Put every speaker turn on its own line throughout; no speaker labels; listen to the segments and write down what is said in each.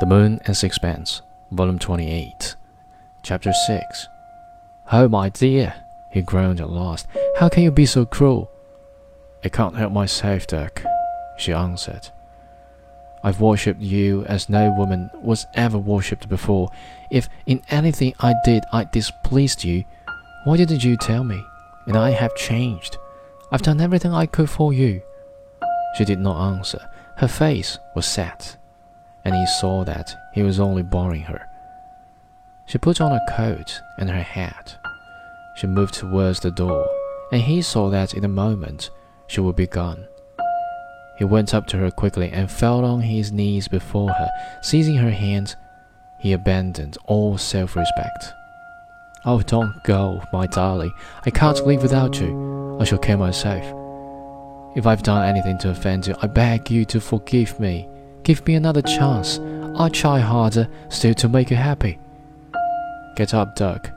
The Moon and Sixpence, Volume 28, Chapter 6. Oh, my dear, he groaned at last, how can you be so cruel? I can't help myself, Dirk, she answered. I've worshipped you as no woman was ever worshipped before. If in anything I did I displeased you, why didn't you tell me? And I have changed. I've done everything I could for you. She did not answer. Her face was set, and he saw that he was only boring her. She put on her coat and her hat. She moved towards the door, and he saw that in a moment she would be gone. He went up to her quickly and fell on his knees before her. Seizing her hand, he abandoned all self respect. Oh, don't go, my darling. I can't live without you. I shall kill myself. If I've done anything to offend you, I beg you to forgive me. Give me another chance. I'll try harder still to make you happy. Get up, Dirk.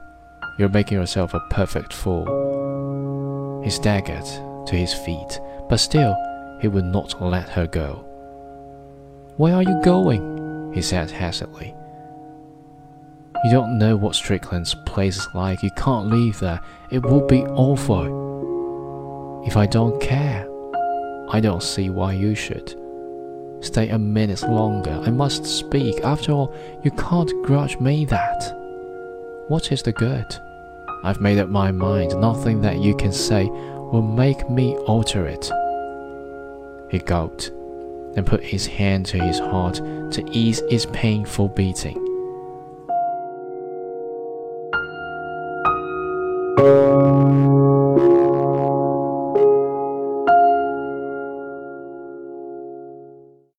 You're making yourself a perfect fool. He staggered to his feet, but still he would not let her go. Where are you going? he said hastily. You don't know what Strickland's place is like. You can't leave there. It would be awful. If I don't care, I don't see why you should. Stay a minute longer, I must speak. After all, you can't grudge me that. What is the good? I've made up my mind, nothing that you can say will make me alter it. He gulped and put his hand to his heart to ease its painful beating.